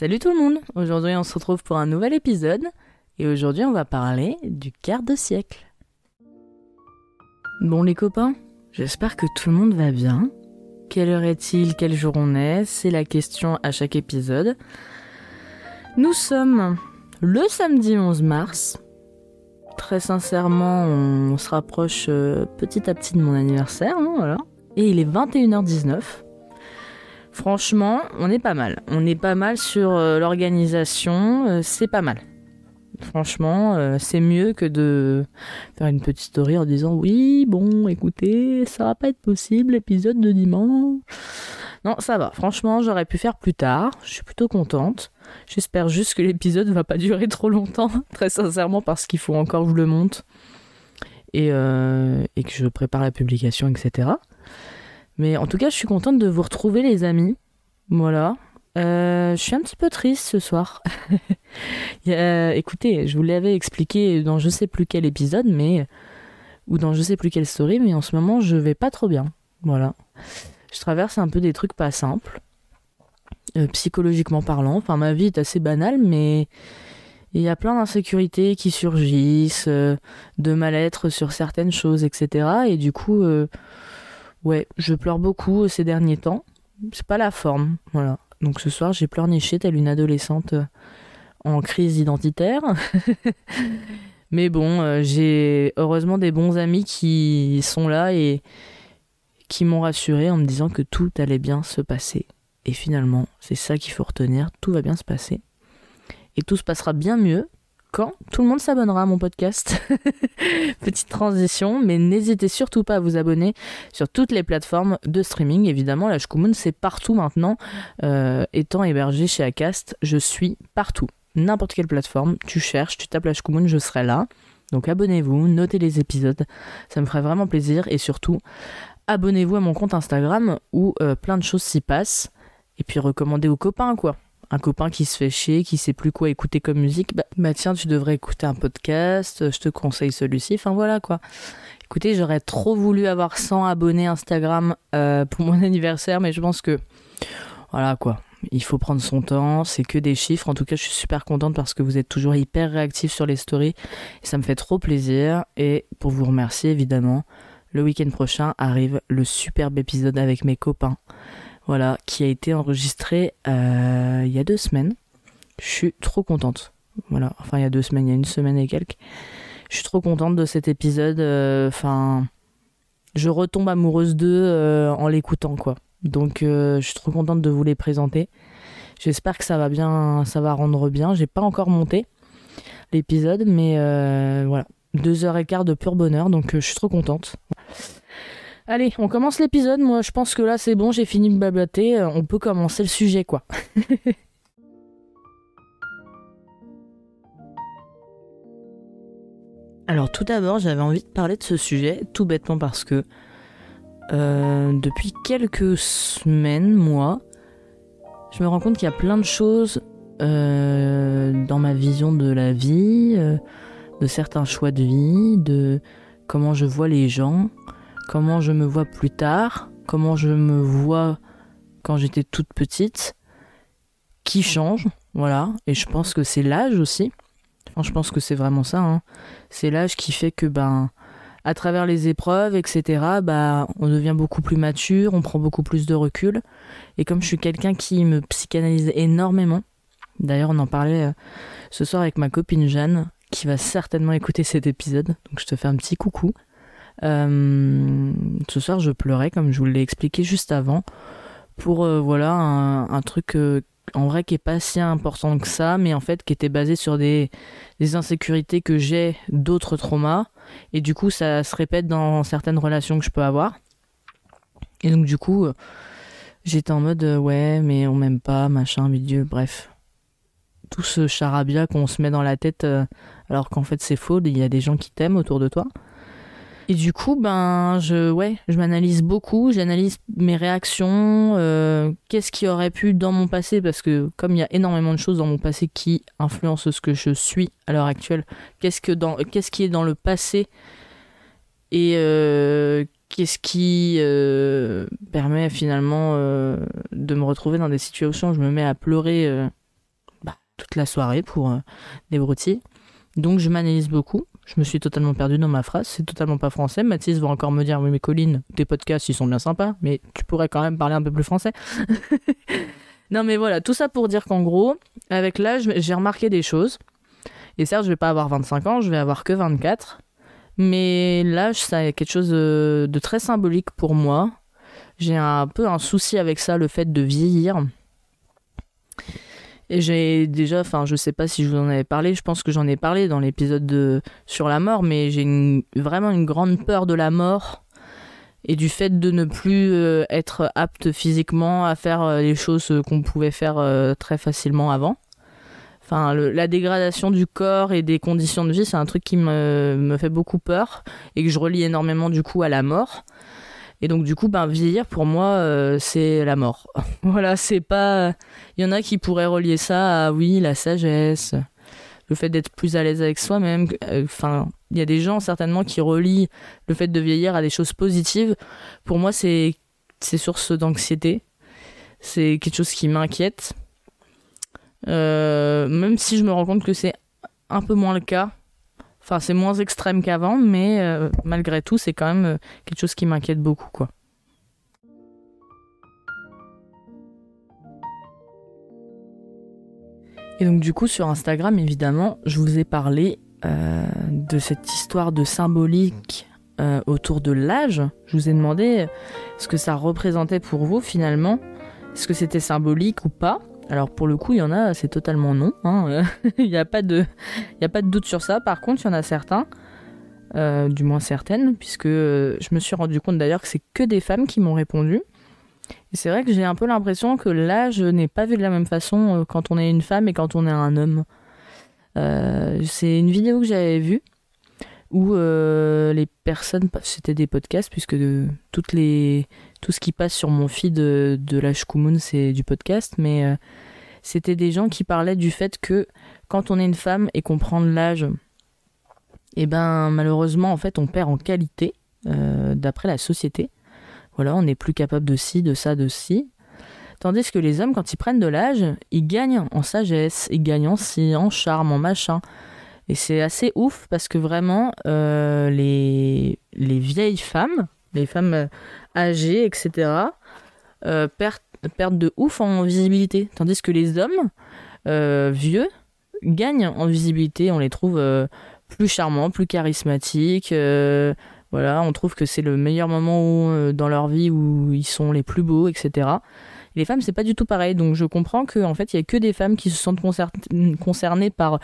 Salut tout le monde Aujourd'hui on se retrouve pour un nouvel épisode et aujourd'hui on va parler du quart de siècle. Bon les copains, j'espère que tout le monde va bien. Quelle heure est-il? Quel jour on est? C'est la question à chaque épisode. Nous sommes le samedi 11 mars. Très sincèrement, on se rapproche euh, petit à petit de mon anniversaire, hein, voilà. Et il est 21h19. Franchement, on est pas mal. On est pas mal sur euh, l'organisation, euh, c'est pas mal. Franchement, euh, c'est mieux que de faire une petite story en disant oui, bon, écoutez, ça va pas être possible, l'épisode de dimanche. Non, ça va. Franchement, j'aurais pu faire plus tard. Je suis plutôt contente. J'espère juste que l'épisode va pas durer trop longtemps, très sincèrement, parce qu'il faut encore que je le monte et, et que je prépare la publication, etc. Mais en tout cas, je suis contente de vous retrouver, les amis. Voilà. Euh, je suis un petit peu triste ce soir. écoutez, je vous l'avais expliqué dans je sais plus quel épisode, mais ou dans je sais plus quelle story, mais en ce moment, je vais pas trop bien. Voilà. Je traverse un peu des trucs pas simples, euh, psychologiquement parlant. Enfin, ma vie est assez banale, mais il y a plein d'insécurités qui surgissent, euh, de mal-être sur certaines choses, etc. Et du coup, Ouais, je pleure beaucoup ces derniers temps. C'est pas la forme, voilà. Donc ce soir, j'ai pleurniché telle une adolescente euh, en crise identitaire. Mais bon, euh, j'ai heureusement des bons amis qui sont là et qui m'ont rassuré en me disant que tout allait bien se passer. Et finalement, c'est ça qu'il faut retenir, tout va bien se passer. Et tout se passera bien mieux quand tout le monde s'abonnera à mon podcast. Petite transition, mais n'hésitez surtout pas à vous abonner sur toutes les plateformes de streaming. Évidemment, la Shkumun, c'est partout maintenant. Euh, étant hébergé chez Acast, je suis partout. N'importe quelle plateforme, tu cherches, tu tapes la Shkumun, je serai là. Donc abonnez-vous, notez les épisodes, ça me ferait vraiment plaisir. Et surtout, abonnez-vous à mon compte Instagram où euh, plein de choses s'y passent. Et puis recommandez aux copains, quoi un copain qui se fait chier, qui sait plus quoi écouter comme musique, bah, bah, tiens, tu devrais écouter un podcast, je te conseille celui-ci, enfin voilà quoi. Écoutez, j'aurais trop voulu avoir 100 abonnés Instagram euh, pour mon anniversaire, mais je pense que voilà quoi. Il faut prendre son temps, c'est que des chiffres. En tout cas, je suis super contente parce que vous êtes toujours hyper réactifs sur les stories ça me fait trop plaisir. Et pour vous remercier, évidemment, le week-end prochain arrive le superbe épisode avec mes copains voilà, qui a été enregistré euh, il y a deux semaines. Je suis trop contente. Voilà, enfin il y a deux semaines, il y a une semaine et quelques. Je suis trop contente de cet épisode. Euh, enfin, je retombe amoureuse d'eux euh, en l'écoutant, quoi. Donc je suis trop contente de vous les présenter. J'espère que ça va bien, ça va rendre bien. J'ai pas encore monté l'épisode, mais voilà, deux heures et quart de pur bonheur, donc je suis trop contente. Allez, on commence l'épisode. Moi, je pense que là, c'est bon, j'ai fini de blablater. Euh, on peut commencer le sujet, quoi. Alors, tout d'abord, j'avais envie de parler de ce sujet, tout bêtement parce que euh, depuis quelques semaines, mois, je me rends compte qu'il y a plein de choses euh, dans ma vision de la vie, de certains choix de vie, de comment je vois les gens, comment je me vois plus tard, comment je me vois quand j'étais toute petite, qui change, voilà. Et je pense que c'est l'âge aussi. Enfin, je pense que c'est vraiment ça. Hein. C'est l'âge qui fait que, ben, à travers les épreuves, etc., bah, on devient beaucoup plus mature, on prend beaucoup plus de recul. Et comme je suis quelqu'un qui me psychanalyse énormément, d'ailleurs, on en parlait euh, ce soir avec ma copine Jeanne, qui va certainement écouter cet épisode, donc je te fais un petit coucou. Euh, ce soir, je pleurais, comme je vous l'ai expliqué juste avant, pour euh, voilà un, truc euh, en vrai qui est pas si important que ça, mais en fait qui était basé sur des, des insécurités que j'ai d'autres traumas, et du coup ça se répète dans certaines relations que je peux avoir. Et donc du coup, j'étais en mode ouais, mais on m'aime pas, machin, milieu, bref. Tout ce charabia qu'on se met dans la tête alors qu'en fait c'est faux, il y a des gens qui t'aiment autour de toi. Et du coup, ben, je, ouais, je m'analyse beaucoup, j'analyse mes réactions, euh, qu'est-ce qui aurait pu dans mon passé, parce que comme il y a énormément de choses dans mon passé qui influencent ce que je suis à l'heure actuelle, qu'est-ce que qui est dans le passé et euh, qu'est-ce qui euh, permet finalement de me retrouver dans des situations où je me mets à pleurer toute la soirée pour des broutilles. Donc je m'analyse beaucoup. Je me suis totalement perdu dans ma phrase. C'est totalement pas français. Mathis va encore me dire Oui, mais Colline, tes podcasts, ils sont bien sympas, mais tu pourrais quand même parler un peu plus français. non, mais voilà, tout ça pour dire qu'en gros, avec l'âge, j'ai remarqué des choses. Et certes, je vais pas avoir 25 ans, je vais avoir que 24. Mais l'âge, ça est quelque chose de très symbolique pour moi. J'ai un peu un souci avec ça, le fait de vieillir. Et j'ai déjà, enfin, je sais pas si je vous en avais parlé, je pense que j'en ai parlé dans l'épisode de sur la mort, mais j'ai vraiment une grande peur de la mort et du fait de ne plus euh, être apte physiquement à faire euh, les choses qu'on pouvait faire euh, très facilement avant. Enfin, la dégradation du corps et des conditions de vie, c'est un truc qui me, me fait beaucoup peur et que je relie énormément du coup à la mort. Et donc du coup, ben, vieillir pour moi, euh, c'est la mort. voilà, c'est pas. Il y en a qui pourraient relier ça à oui, la sagesse, le fait d'être plus à l'aise avec soi-même. Euh, enfin, il y a des gens certainement qui relient le fait de vieillir à des choses positives. Pour moi, c'est c'est source d'anxiété. C'est quelque chose qui m'inquiète. Euh, même si je me rends compte que c'est un peu moins le cas Enfin, c'est moins extrême qu'avant, mais euh, malgré tout, c'est quand même euh, quelque chose qui m'inquiète beaucoup, quoi. Et donc du coup sur Instagram évidemment je vous ai parlé euh, de cette histoire de symbolique autour de l'âge. Je vous ai demandé ce que ça représentait pour vous finalement. Est-ce que c'était symbolique ou pas? Alors pour le coup, il y en a, c'est totalement non. Hein. il n'y a, pas de, doute sur ça. Par contre, il y en a certains, euh, du moins certaines, puisque je me suis rendu compte d'ailleurs que c'est que des femmes qui m'ont répondu. Et c'est vrai que j'ai un peu l'impression que l'âge n'est pas vu de la même façon euh, quand on est une femme et quand on est un homme. Euh, c'est une vidéo que j'avais vue où les personnes, c'était des podcasts puisque toutes les, tout ce qui passe sur mon feed de, de l'âge Kumun c'est du podcast, mais c'était des gens qui parlaient du fait que quand on est une femme et qu'on prend de l'âge, et eh ben malheureusement en fait on perd en qualité euh, d'après la société. Voilà, on n'est plus capable de ci, de ça, de ci. Tandis que les hommes, quand ils prennent de l'âge, ils gagnent en sagesse, ils gagnent en ci, en charme, en machin. Et c'est assez ouf parce que vraiment, euh, les, les vieilles femmes, les femmes âgées, etc., euh, perdent perdent de ouf en visibilité. Tandis que les hommes euh, vieux gagnent en visibilité. On les trouve euh, plus charmants, plus charismatiques. Euh, voilà, on trouve que c'est le meilleur moment dans leur vie où ils sont les plus beaux, etc. les femmes, c'est pas du tout pareil. Donc je comprends qu'en fait, il y a que des femmes qui se sentent concernées par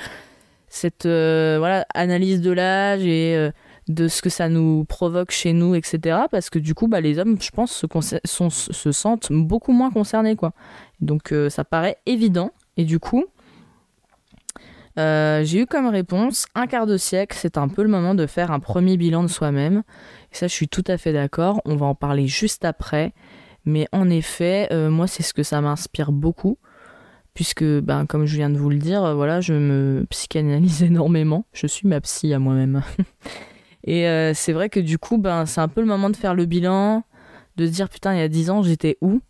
cette voilà analyse de l'âge et de ce que ça nous provoque chez nous, etc. Parce que du coup, bah, les hommes, je pense, se, se sentent beaucoup moins concernés. Quoi. Donc euh, ça paraît évident. Et du coup, euh, j'ai eu comme réponse un quart de siècle, c'est un peu le moment de faire un premier bilan de soi-même. Et ça, je suis tout à fait d'accord. On va en parler juste après. Mais en effet, euh, moi, c'est ce que ça m'inspire beaucoup. Puisque, ben, comme je viens de vous le dire, voilà, je me psychanalyse énormément. Je suis ma psy à moi-même. Et euh, c'est vrai que du coup, ben, c'est un peu le moment de faire le bilan, de se dire putain, il y a 10 ans, j'étais où?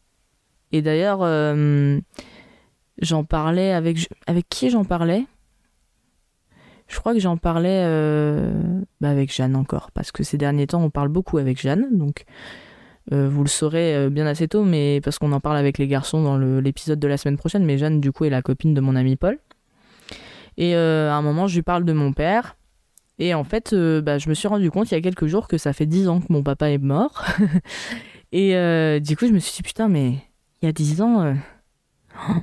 Et d'ailleurs, euh, j'en parlais avec. Avec qui j'en parlais? Je crois que j'en parlais euh, bah, avec Jeanne encore, parce que ces derniers temps, on parle beaucoup avec Jeanne, donc. Vous le saurez bien assez tôt, mais parce qu'on en parle avec les garçons dans l'épisode de la semaine prochaine. Mais Jeanne, du coup, est la copine de mon ami Paul. Et à un moment, je lui parle de mon père. Et en fait, euh, bah, je me suis rendu compte il y a quelques jours que ça fait 10 ans que mon papa est mort. et euh, du coup, je me suis dit, putain, mais il y a 10 ans, euh,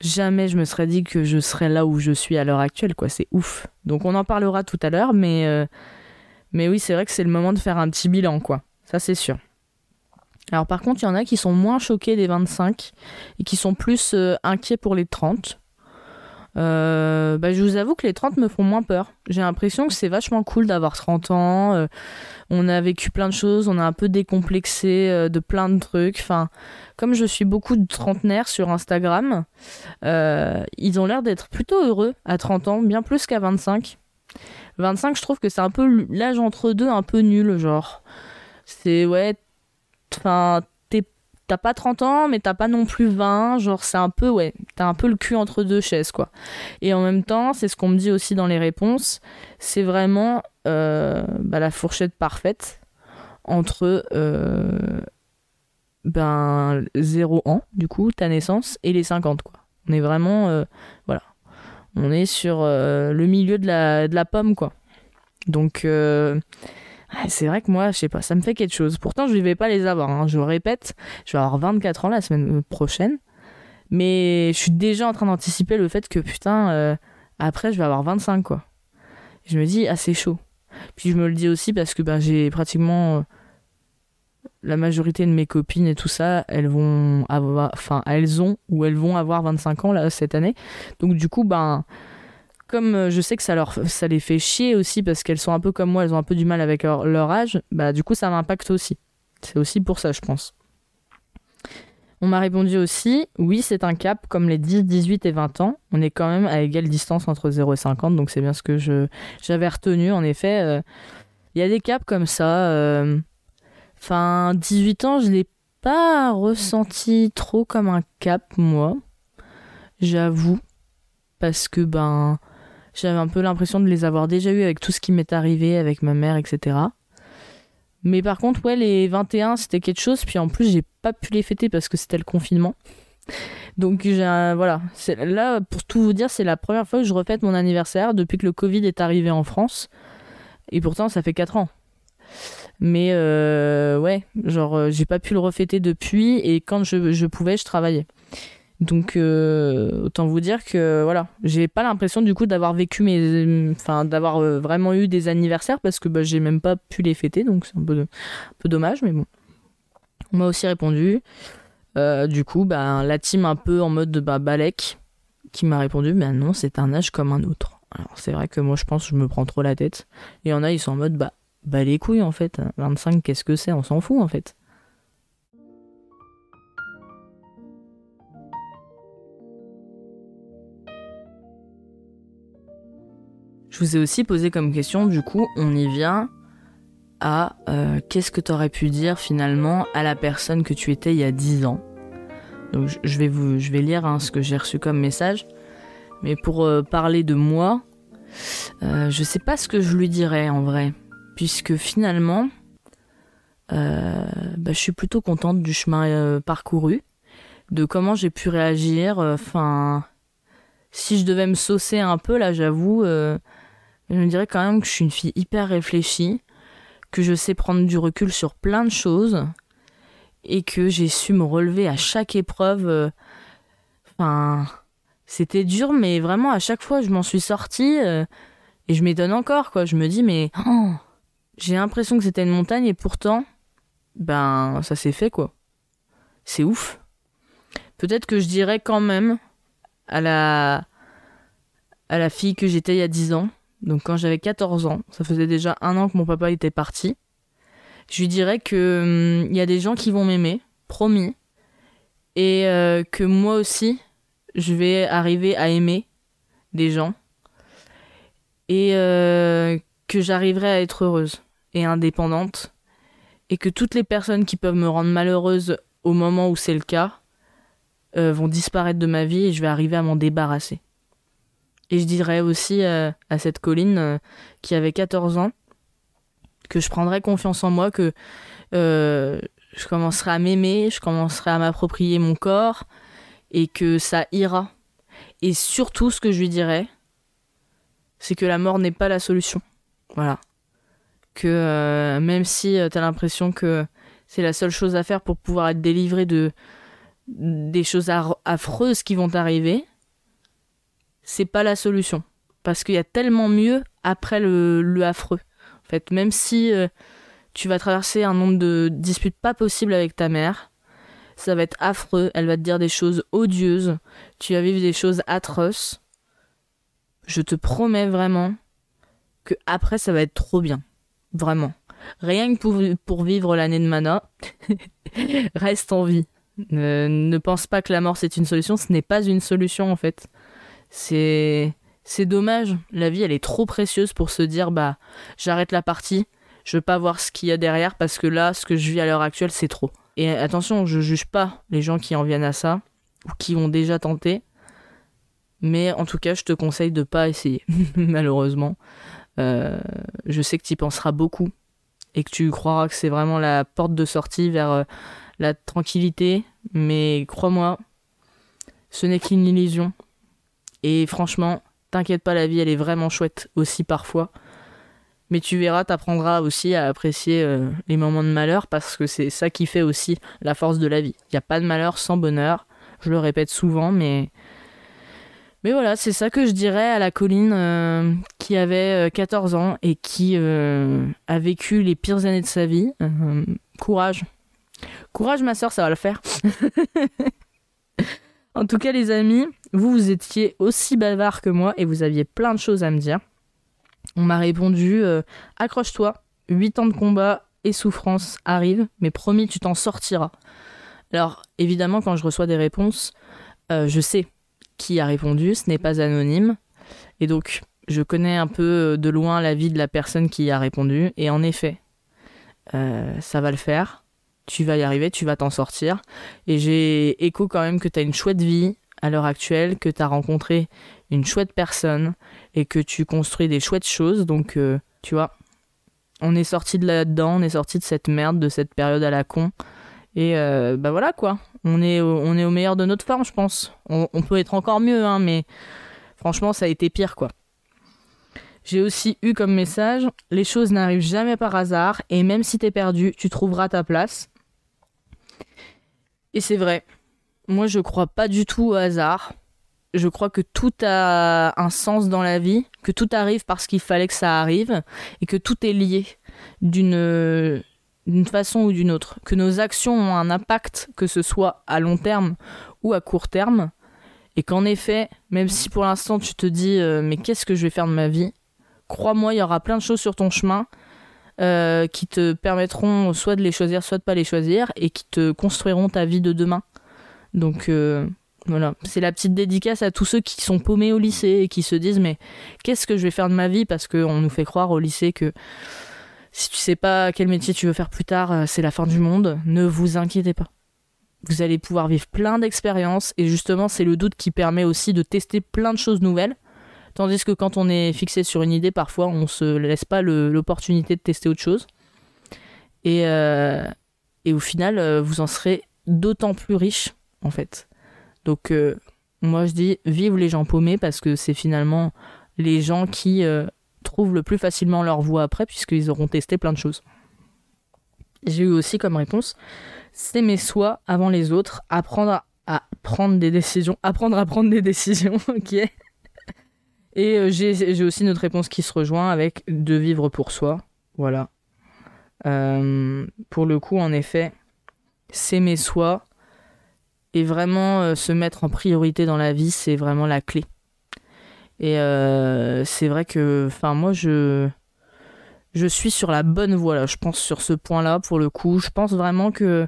jamais je me serais dit que je serais là où je suis à l'heure actuelle, quoi. C'est ouf. Donc on en parlera tout à l'heure, mais, mais oui, c'est vrai que c'est le moment de faire un petit bilan, quoi. Ça, c'est sûr. Alors par contre, il y en a qui sont moins choqués des 25 et qui sont plus inquiets pour les 30. Euh, bah, je vous avoue que les 30 me font moins peur. J'ai l'impression que c'est vachement cool d'avoir 30 ans. Euh, on a vécu plein de choses, on a un peu décomplexé euh, de plein de trucs. Enfin, comme je suis beaucoup de trentenaires sur Instagram, ils ont l'air d'être plutôt heureux à 30 ans, bien plus qu'à 25. 25, je trouve que c'est un peu l'âge entre deux, un peu nul, genre. C'est ouais. Enfin, t'as pas 30 ans, mais t'as pas non plus 20. Genre, c'est un peu, ouais, t'as un peu le cul entre deux chaises, quoi. Et en même temps, c'est ce qu'on me dit aussi dans les réponses, c'est vraiment euh, bah, la fourchette parfaite entre euh, ben, 0 ans, du coup, ta naissance, et les 50, quoi. On est vraiment, euh, voilà, on est sur le milieu de la, de la pomme, quoi. Donc, c'est vrai que moi, je sais pas, ça me fait quelque chose. Pourtant, je ne vais pas les avoir. Hein. Je répète, je vais avoir 24 ans la semaine prochaine. Mais je suis déjà en train d'anticiper le fait que putain, euh, après, je vais avoir 25 quoi. je me dis, ah, chaud. Puis je me le dis aussi parce que ben, j'ai pratiquement. Euh, la majorité de mes copines et tout ça, elles vont avoir. Enfin, elles ont ou elles vont avoir 25 ans là, cette année. Donc, du coup, ben comme euh, je sais que ça, leur, ça les fait chier aussi parce qu'elles sont un peu comme moi, elles ont un peu du mal avec leur, âge, bah du coup ça m'impacte aussi. C'est aussi pour ça, je pense. On m'a répondu aussi, oui, c'est un cap comme les 10, 18 et 20 ans. On est quand même à égale distance entre 0 et 50, donc c'est bien ce que je, j'avais retenu. En effet, euh, il y a des caps comme ça. Euh, enfin, 18 ans, je l'ai pas ressenti trop comme un cap, moi. J'avoue. Parce que, ben, j'avais un peu l'impression de les avoir déjà eu avec tout ce qui m'est arrivé avec ma mère, etc. Mais par contre, ouais, les 21, c'était quelque chose. Puis en plus, j'ai pas pu les fêter parce que c'était le confinement. Donc voilà, là pour tout vous dire, c'est la première fois que je refête mon anniversaire depuis que le Covid est arrivé en France. Et pourtant, ça fait 4 ans. Mais euh, ouais, genre euh, j'ai pas pu le refêter depuis et quand je, je pouvais, je travaillais. Donc euh, autant vous dire que voilà, j'ai pas l'impression du coup d'avoir vécu mes, enfin d'avoir euh, vraiment eu des anniversaires parce que bah, j'ai même pas pu les fêter, donc c'est un peu, un peu dommage, mais bon. On m'a aussi répondu. Euh, du coup, bah, la team un peu en mode bah, Balek qui m'a répondu, mais non, c'est un âge comme un autre. Alors c'est vrai que moi je pense je me prends trop la tête. Et en a, ils sont en mode bah, bah les couilles en fait. 25, qu'est-ce que c'est? On s'en fout en fait. Je vous ai aussi posé comme question, du coup, on y vient à euh, qu'est-ce que tu aurais pu dire finalement à la personne que tu étais il y a 10 ans? Donc je vais, lire hein, ce que j'ai reçu comme message. Mais pour euh, parler de moi, euh, je sais pas ce que je lui dirais en vrai. Puisque finalement, bah, je suis plutôt contente du chemin parcouru, de comment j'ai pu réagir. Enfin, si je devais me saucer un peu, là j'avoue, je me dirais quand même que je suis une fille hyper réfléchie, que je sais prendre du recul sur plein de choses et que j'ai su me relever à chaque épreuve. Euh, enfin, c'était dur, mais vraiment à chaque fois je m'en suis sortie euh, et je m'étonne encore quoi. Je me dis mais oh, j'ai l'impression que c'était une montagne et pourtant, ben ça s'est fait quoi. C'est ouf. Peut-être que je dirais quand même à la à la fille que j'étais il y a 10 ans donc quand j'avais 14 ans, ça faisait déjà un an que mon papa était parti, je lui dirais que il hum, y a des gens qui vont m'aimer, promis, et euh, que moi aussi, je vais arriver à aimer des gens, et euh, que j'arriverai à être heureuse et indépendante, et que toutes les personnes qui peuvent me rendre malheureuse au moment où c'est le cas euh, vont disparaître de ma vie et je vais arriver à m'en débarrasser. Et je dirais aussi euh, à cette colline euh, qui avait 14 ans que je prendrais confiance en moi, que euh, je commencerai à m'aimer, je commencerai à m'approprier mon corps et que ça ira. Et surtout, ce que je lui dirais, c'est que la mort n'est pas la solution. Voilà. Que même si tu as l'impression que c'est la seule chose à faire pour pouvoir être délivré de des choses affreuses qui vont t'arriver, c'est pas la solution. Parce qu'il y a tellement mieux après le, affreux. En fait, même si euh, tu vas traverser un nombre de disputes pas possibles avec ta mère, ça va être affreux, elle va te dire des choses odieuses, tu vas vivre des choses atroces. Je te promets vraiment que après ça va être trop bien. Vraiment. Rien que pour, pour vivre l'année de mana, reste en vie. ne pense pas que la mort c'est une solution, ce n'est pas une solution en fait. C'est c'est dommage. La vie, elle est trop précieuse pour se dire bah j'arrête la partie, je veux pas voir ce qu'il y a derrière parce que là, ce que je vis à l'heure actuelle, c'est trop. Et attention, je juge pas les gens qui en viennent à ça ou qui ont déjà tenté. Mais en tout cas, je te conseille de pas essayer, malheureusement. Euh, je sais que tu y penseras beaucoup et que tu croiras que c'est vraiment la porte de sortie vers euh, la tranquillité. Mais crois-moi, ce n'est qu'une illusion. Et franchement, t'inquiète pas, la vie, elle est vraiment chouette aussi parfois. Mais tu verras, t'apprendras aussi à apprécier euh, les moments de malheur parce que c'est ça qui fait aussi la force de la vie. Il n'y a pas de malheur sans bonheur. Je le répète souvent, mais. Mais voilà, c'est ça que je dirais à la colline euh, qui avait 14 euh, ans et qui a vécu les pires années de sa vie. courage. Courage, ma soeur, ça va le faire. en tout cas, les amis, vous, vous étiez aussi bavard que moi et vous aviez plein de choses à me dire. On m'a répondu euh, accroche-toi, 8 ans de combat et souffrance arrivent, mais promis, tu t'en sortiras. Alors, évidemment, quand je reçois des réponses, euh, je sais qui a répondu, ce n'est pas anonyme. Et donc, je connais un peu euh, de loin la vie de la personne qui a répondu. Et en effet, ça va le faire. Tu vas y arriver, tu vas t'en sortir. Et j'ai écho quand même que tu as une chouette vie à l'heure actuelle, que tu as rencontré une chouette personne et que tu construis des chouettes choses. Donc, euh, tu vois, on est sorti de là-dedans, on est sorti de cette merde, de cette période à la con. Et euh, bah voilà quoi, on est, au, on est au meilleur de notre forme, je pense. On, peut être encore mieux, hein, mais franchement, ça a été pire quoi. J'ai aussi eu comme message les choses n'arrivent jamais par hasard et même si t'es perdu, tu trouveras ta place. Et c'est vrai. Moi, je crois pas du tout au hasard. Je crois que tout a un sens dans la vie, que tout arrive parce qu'il fallait que ça arrive, et que tout est lié d'une d'une façon ou d'une autre, que nos actions ont un impact, que ce soit à long terme ou à court terme, et qu'en effet, même si pour l'instant tu te dis euh, mais qu'est-ce que je vais faire de ma vie, crois-moi, il y aura plein de choses sur ton chemin euh, qui te permettront soit de les choisir, soit de pas les choisir, et qui te construiront ta vie de demain. Donc euh, voilà, c'est la petite dédicace à tous ceux qui sont paumés au lycée et qui se disent mais qu'est-ce que je vais faire de ma vie parce qu'on nous fait croire au lycée que si tu sais pas quel métier tu veux faire plus tard, euh, c'est la fin du monde. Ne vous inquiétez pas. Vous allez pouvoir vivre plein d'expériences et justement c'est le doute qui permet aussi de tester plein de choses nouvelles. Tandis que quand on est fixé sur une idée, parfois on se laisse pas l'opportunité de tester autre chose. Et, euh, et au final, vous en serez d'autant plus riche en fait. Donc euh, moi je dis vive les gens paumés parce que c'est finalement les gens qui euh, trouvent le plus facilement leur voie après puisqu'ils auront testé plein de choses. J'ai eu aussi comme réponse s'aimer soi avant les autres, apprendre à, prendre des décisions, apprendre à prendre des décisions, ok. Et euh, j'ai aussi notre réponse qui se rejoint avec de vivre pour soi, voilà. pour le coup, en effet, s'aimer soi, et vraiment euh, se mettre en priorité dans la vie, c'est vraiment la clé. Et euh, c'est vrai que, enfin, moi, je, je suis sur la bonne voie là. Je pense sur ce point-là, pour le coup. Je pense vraiment que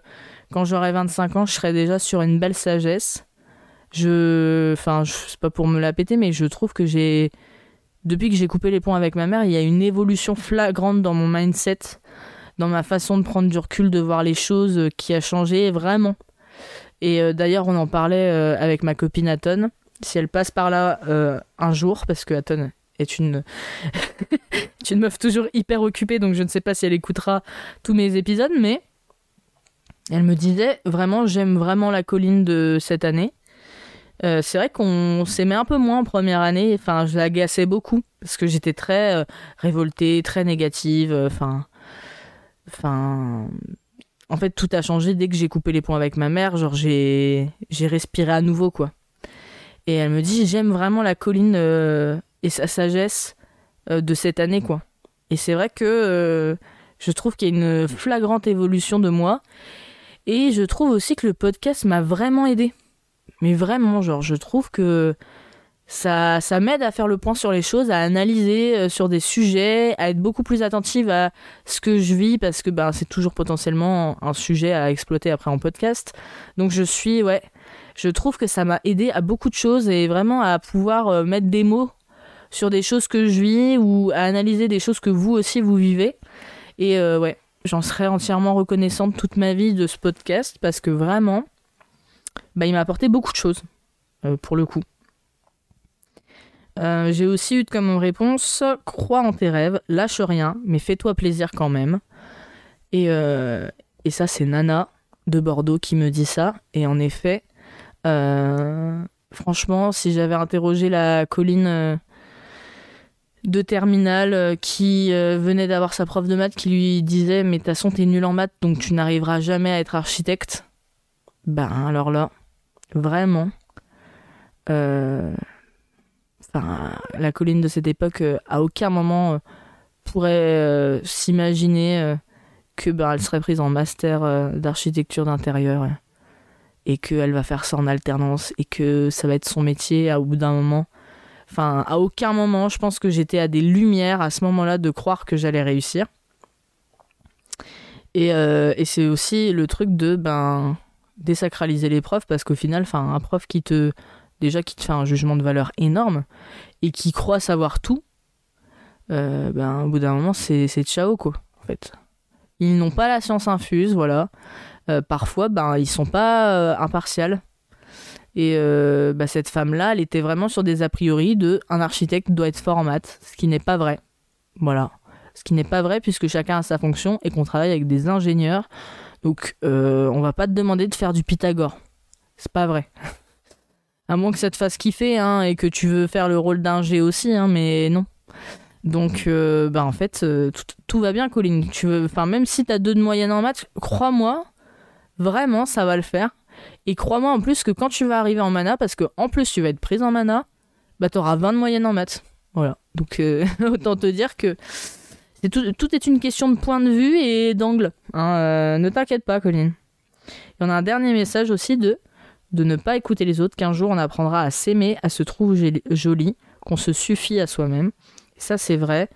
quand j'aurai 25 ans, je serai déjà sur une belle sagesse. Je, enfin, c'est pas pour me la péter, mais je trouve que j'ai, depuis que j'ai coupé les ponts avec ma mère, il y a une évolution flagrante dans mon mindset, dans ma façon de prendre du recul, de voir les choses, euh, qui a changé vraiment. Et euh, d'ailleurs, on en parlait euh, avec ma copine Aton. Si elle passe par là euh, un jour, parce que Aton est une... meuf toujours hyper occupée, donc je ne sais pas si elle écoutera tous mes épisodes, mais elle me disait vraiment, j'aime vraiment la colline de cette année. c'est vrai qu'on s'aimait un peu moins en première année, enfin, je l'agaçais beaucoup, parce que j'étais très révoltée, très négative, enfin. Enfin, en fait, tout a changé dès que j'ai coupé les ponts avec ma mère. Genre, j'ai, respiré à nouveau, quoi. Et elle me dit, j'aime vraiment la colline euh, et sa sagesse euh, de cette année, quoi. Et c'est vrai que euh, je trouve qu'il y a une flagrante évolution de moi. Et je trouve aussi que le podcast m'a vraiment aidé. Mais vraiment, genre, je trouve que ça, ça m'aide à faire le point sur les choses, à analyser euh, sur des sujets, à être beaucoup plus attentive à ce que je vis parce que ben, c'est toujours potentiellement un sujet à exploiter après en podcast. Donc je suis, ouais, je trouve que ça m'a aidé à beaucoup de choses et vraiment à pouvoir euh, mettre des mots sur des choses que je vis ou à analyser des choses que vous aussi vous vivez. Et euh, ouais, j'en serais entièrement reconnaissante toute ma vie de ce podcast parce que vraiment, bah, il m'a apporté beaucoup de choses, euh, pour le coup. Euh, j'ai aussi eu comme réponse crois en tes rêves, lâche rien, mais fais-toi plaisir quand même. Et, euh, ça, c'est Nana de Bordeaux qui me dit ça. Et en effet, franchement, si j'avais interrogé la colline de terminale qui venait d'avoir sa prof de maths qui lui disait mais de toute façon t'es nul en maths donc tu n'arriveras jamais à être architecte ben alors là vraiment euh, la colline de cette époque euh, à aucun moment euh, pourrait s'imaginer que ben, elle serait prise en master d'architecture d'intérieur et qu'elle va faire ça en alternance et que ça va être son métier à, au bout d'un moment. Enfin à aucun moment je pense que j'étais à des lumières à ce moment-là de croire que j'allais réussir. Et, et c'est aussi le truc de ben désacraliser les profs parce qu'au final, enfin, un prof qui te déjà qui te fait un jugement de valeur énorme et qui croit savoir tout, euh, ben au bout d'un moment c'est ciao quoi en fait. Ils n'ont pas la science infuse, voilà. Euh, parfois, ben ils sont pas euh, impartials. Et ben, cette femme-là, elle était vraiment sur des a priori de un architecte doit être fort en maths, ce qui n'est pas vrai. Voilà. Ce qui n'est pas vrai puisque chacun a sa fonction et qu'on travaille avec des ingénieurs donc, on va pas te demander de faire du Pythagore. C'est pas vrai. À moins que ça te fasse kiffer hein, et que tu veux faire le rôle d'un G aussi, hein, mais non. Donc, euh, bah, en fait, euh, tout, va bien, Colline. Tu veux, même si t'as deux de moyenne en maths, crois-moi, vraiment, ça va le faire. Et crois-moi en plus que quand tu vas arriver en mana, parce que en plus tu vas être prise en mana, bah t'auras 20 de moyenne en maths. Voilà. Donc, autant te dire que tout, est une question de point de vue et d'angle. Hein, euh, ne t'inquiète pas, Colline. Il y en a un dernier message aussi de de ne pas écouter les autres, qu'un jour on apprendra à s'aimer, à se trouver joli, qu'on se suffit à soi-même. ça, c'est vrai.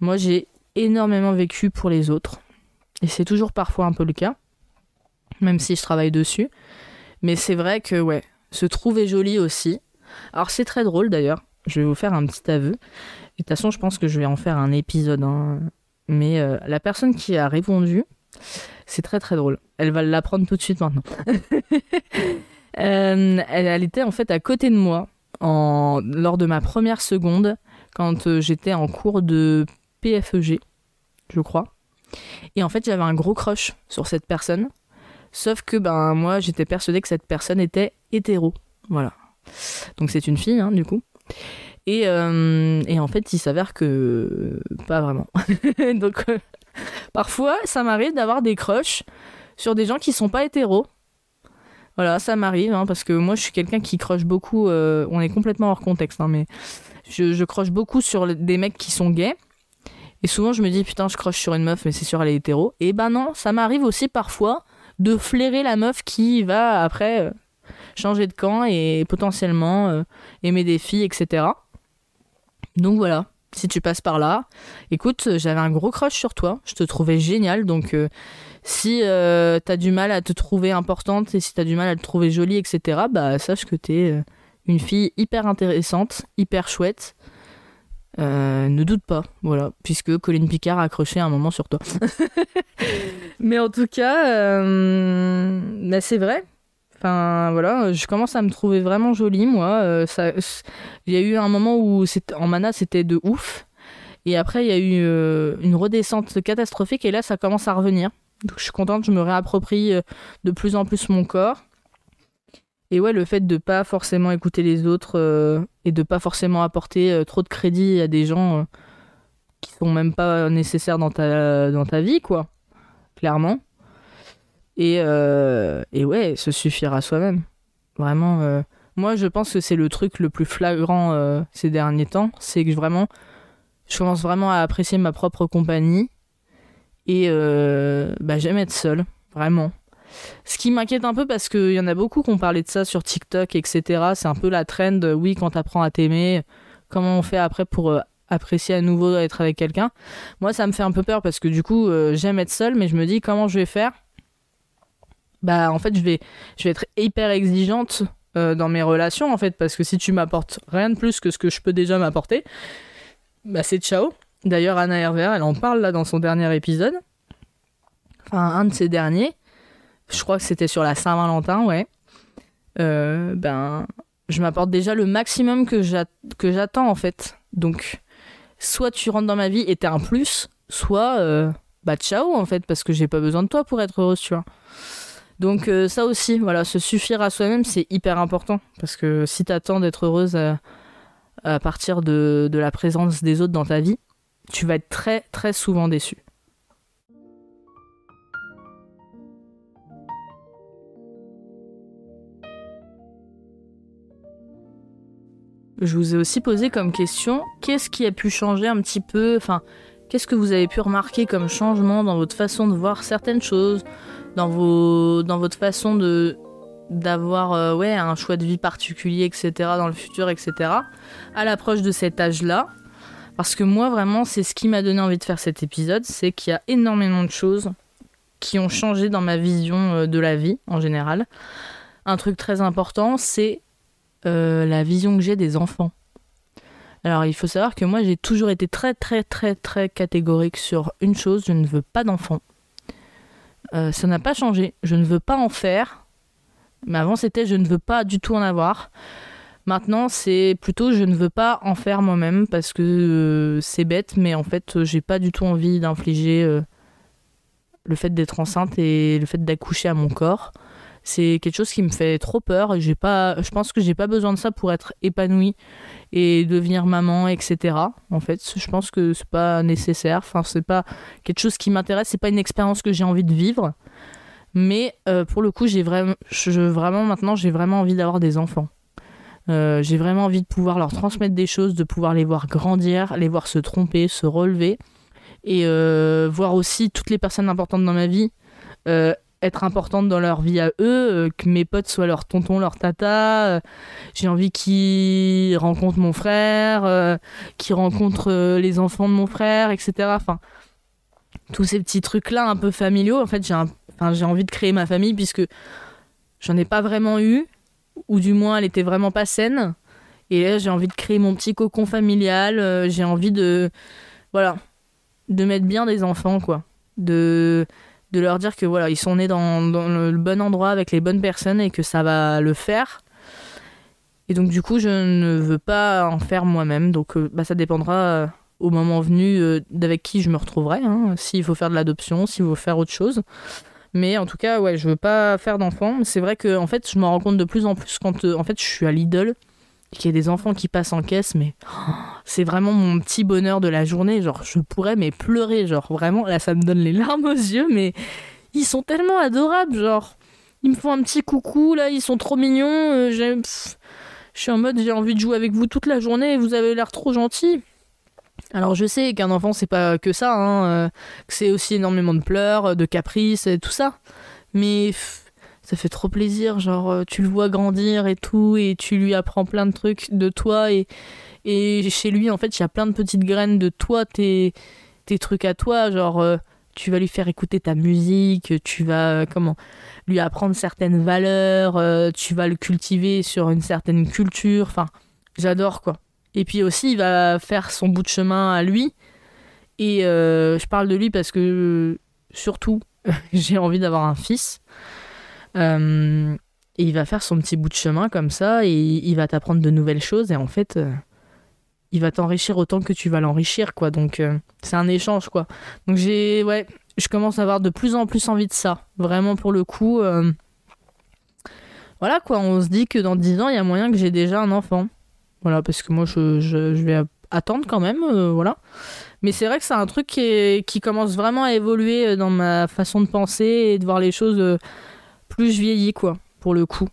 Moi, j'ai énormément vécu pour les autres. Et c'est toujours parfois un peu le cas, même si je travaille dessus. Mais c'est vrai que, ouais, se trouver joli aussi. Alors, c'est très drôle d'ailleurs. Je vais vous faire un petit aveu. De toute façon, je pense que je vais en faire un épisode. Hein. Mais euh, la personne qui a répondu, c'est très très drôle. Elle va l'apprendre tout de suite maintenant. Euh, elle, était en fait à côté de moi lors de ma première seconde quand euh, j'étais en cours de PFEG, je crois. Et en fait, j'avais un gros crush sur cette personne. Sauf que ben moi, j'étais persuadée que cette personne était hétéro. Voilà. Donc c'est une fille, hein, du coup. Et, euh, et en fait, il s'avère que pas vraiment. Donc, parfois, ça m'arrive d'avoir des crushs sur des gens qui sont pas hétéros. Voilà, ça m'arrive, hein, parce que moi, je suis quelqu'un qui croche beaucoup. Euh, on est complètement hors contexte, hein, mais je, croche beaucoup sur des mecs qui sont gays. Et souvent, je me dis, putain, je croche sur une meuf, mais c'est sûr, elle est hétéro. Et ben non, ça m'arrive aussi parfois de flairer la meuf qui va après changer de camp et potentiellement aimer des filles, etc. Donc voilà, si tu passes par là, écoute, j'avais un gros crush sur toi, je te trouvais génial, donc euh, si euh, t'as du mal à te trouver importante et si t'as du mal à te trouver jolie, etc., bah sache que t'es euh, une fille hyper intéressante, hyper chouette. ne doute pas, voilà, puisque Colin Picard a accroché un moment sur toi. Mais en tout cas, bah, c'est vrai, Enfin voilà, je commence à me trouver vraiment jolie moi. Euh, il y a eu un moment où en mana c'était de ouf, et après il y a eu euh, une redescente catastrophique et là ça commence à revenir. Donc je suis contente, je me réapproprie euh, de plus en plus mon corps. Et ouais, le fait de pas forcément écouter les autres et de pas forcément apporter trop de crédit à des gens qui sont même pas nécessaires dans ta dans ta vie quoi. Clairement. Et, euh, et ouais, se suffire à soi-même. Vraiment, euh, moi je pense que c'est le truc le plus flagrant euh, ces derniers temps. C'est que vraiment, je commence vraiment à apprécier ma propre compagnie. Et bah, j'aime être seule, vraiment. Ce qui m'inquiète un peu parce qu'il y en a beaucoup qui ont parlé de ça sur TikTok, etc. C'est un peu la trend, oui, quand t'apprends à t'aimer, comment on fait après pour apprécier à nouveau être avec quelqu'un. Moi, ça me fait un peu peur parce que du coup, j'aime être seule, mais je me dis comment je vais faire? Bah en fait je vais être hyper exigeante euh, dans mes relations en fait parce que si tu m'apportes rien de plus que ce que je peux déjà m'apporter bah c'est ciao d'ailleurs Anna Hervé elle en parle là dans son dernier épisode enfin un de ces derniers, je crois que c'était sur la Saint-Valentin, ouais. Euh, ben, je m'apporte déjà le maximum que j'attends en fait. Donc, soit tu rentres dans ma vie et t'es un plus, soit euh, bah ciao en fait, parce que j'ai pas besoin de toi pour être heureuse, tu vois. Donc euh, ça aussi, voilà, se suffire à soi-même, c'est hyper important. Parce que si t'attends d'être heureuse à, partir de la présence des autres dans ta vie, tu vas être très très souvent déçu. Je vous ai aussi posé comme question, qu'est-ce qui a pu changer un petit peu, enfin, qu'est-ce que vous avez pu remarquer comme changement dans votre façon de voir certaines choses, dans, votre façon de d'avoir euh, ouais, un choix de vie particulier, etc., dans le futur, etc., à l'approche de cet âge-là? Parce que moi, vraiment, c'est ce qui m'a donné envie de faire cet épisode, c'est qu'il y a énormément de choses qui ont changé dans ma vision euh, de la vie, en général. Un truc très important, c'est euh, la vision que j'ai des enfants. Alors il faut savoir que moi j'ai toujours été très très très très catégorique sur une chose, je ne veux pas d'enfants. Euh, ça n'a pas changé, je ne veux pas en faire. Mais avant c'était je ne veux pas du tout en avoir. Maintenant c'est plutôt je ne veux pas en faire moi-même parce que euh, c'est bête mais en fait j'ai pas du tout envie d'infliger le fait d'être enceinte et le fait d'accoucher à mon corps c'est quelque chose qui me fait trop peur. J'ai pas, je pense que j'ai pas besoin de ça pour être épanouie et devenir maman, etc. En fait, je pense que c'est pas nécessaire. Enfin, c'est pas quelque chose qui m'intéresse. C'est pas une expérience que j'ai envie de vivre. Mais euh, pour le coup, j'ai vraiment, je, vraiment maintenant, j'ai vraiment envie d'avoir des enfants. Euh, j'ai vraiment envie de pouvoir leur transmettre des choses, de pouvoir les voir grandir, les voir se tromper, se relever, et euh, voir aussi toutes les personnes importantes dans ma vie être importante dans leur vie à eux, euh, que mes potes soient leur tonton, leur tata. Euh, j'ai envie qu'ils rencontrent mon frère, euh, qu'ils rencontrent les enfants de mon frère, etc. Enfin, tous ces petits trucs-là un peu familiaux. En fait, j'ai j'ai envie de créer ma famille puisque j'en ai pas vraiment eu, ou du moins elle était vraiment pas saine. Et là, j'ai envie de créer mon petit cocon familial. j'ai envie de, voilà, de mettre bien des enfants, quoi. De de leur dire que voilà, ils sont nés dans, le bon endroit avec les bonnes personnes et que ça va le faire. Et donc du coup, je ne veux pas en faire moi-même. Donc euh, bah, ça dépendra euh, au moment venu euh, d'avec qui je me retrouverai. Hein, s'il faut faire de l'adoption, s'il faut faire autre chose. Mais en tout cas, ouais, je veux pas faire d'enfants. C'est vrai que en fait, je me rends compte de plus en plus quand en fait je suis à Lidl qu'il y a des enfants qui passent en caisse, mais oh, c'est vraiment mon petit bonheur de la journée. Genre, je pourrais mais pleurer, genre vraiment, là ça me donne les larmes aux yeux, mais ils sont tellement adorables, genre, ils me font un petit coucou, là, ils sont trop mignons. Euh, je suis en mode, j'ai envie de jouer avec vous toute la journée, vous avez l'air trop gentil. Alors je sais qu'un enfant c'est pas que ça, hein, euh, que c'est aussi énormément de pleurs, de caprices et tout ça, mais ça fait trop plaisir. Genre, euh, tu le vois grandir et tout, et tu lui apprends plein de trucs de toi. Et, et chez lui, en fait, il y a plein de petites graines de toi, tes, tes trucs à toi. Genre, euh, tu vas lui faire écouter ta musique, tu vas, comment, lui apprendre certaines valeurs, tu vas le cultiver sur une certaine culture. Enfin, j'adore, quoi. Et puis aussi, il va faire son bout de chemin à lui. Et je parle de lui parce que, surtout, j'ai envie d'avoir un fils. Euh, et il va faire son petit bout de chemin comme ça, et il va t'apprendre de nouvelles choses, et en fait, euh, il va t'enrichir autant que tu vas l'enrichir, quoi. Donc, euh, c'est un échange, quoi. Donc, j'ai, ouais, je commence à avoir de plus en plus envie de ça. Vraiment, pour le coup, voilà, quoi. On se dit que dans 10 ans, il y a moyen que j'ai déjà un enfant. Voilà, parce que moi, je, vais attendre quand même, voilà. Mais c'est vrai que c'est un truc qui, commence vraiment à évoluer dans ma façon de penser et de voir les choses plus je vieillis, quoi, pour le coup.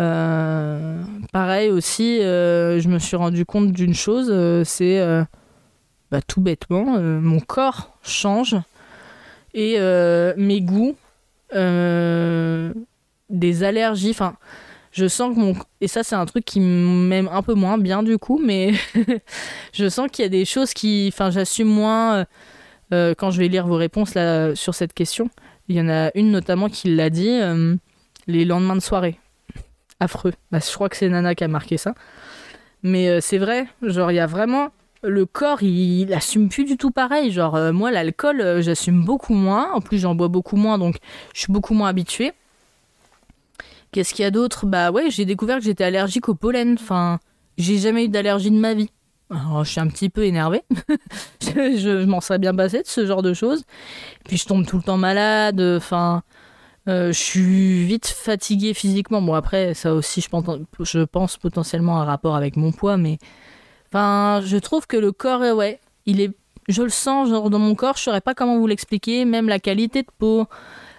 Euh, pareil aussi, euh, je me suis rendu compte d'une chose, euh, c'est bah, tout bêtement, mon corps change et mes goûts, des allergies, enfin, je sens que mon et ça c'est un truc qui m'aime un peu moins bien du coup, mais je sens qu'il y a des choses qui, enfin, j'assume moins quand je vais lire vos réponses là sur cette question. Il y en a une notamment qui l'a dit euh, les lendemains de soirée. Affreux. Bah, je crois que c'est Nana qui a marqué ça. Mais euh, c'est vrai, genre, il y a vraiment le corps, il, il assume plus du tout pareil. Genre, euh, moi, l'alcool, euh, j'assume beaucoup moins. En plus, j'en bois beaucoup moins, donc je suis beaucoup moins habituée. Qu'est-ce qu'il y a d'autre? Bah ouais, j'ai découvert que j'étais allergique au pollen. Enfin, j'ai jamais eu d'allergie de ma vie. Alors, je suis un petit peu énervée. je m'en serais bien passé de ce genre de choses. Puis je tombe tout le temps malade. Enfin, euh, je suis vite fatiguée physiquement. Bon, après, ça aussi, je pense, potentiellement un rapport avec mon poids, mais enfin, je trouve que le corps, euh, ouais, il est. Je le sens, genre dans mon corps, je saurais pas comment vous l'expliquer, même la qualité de peau,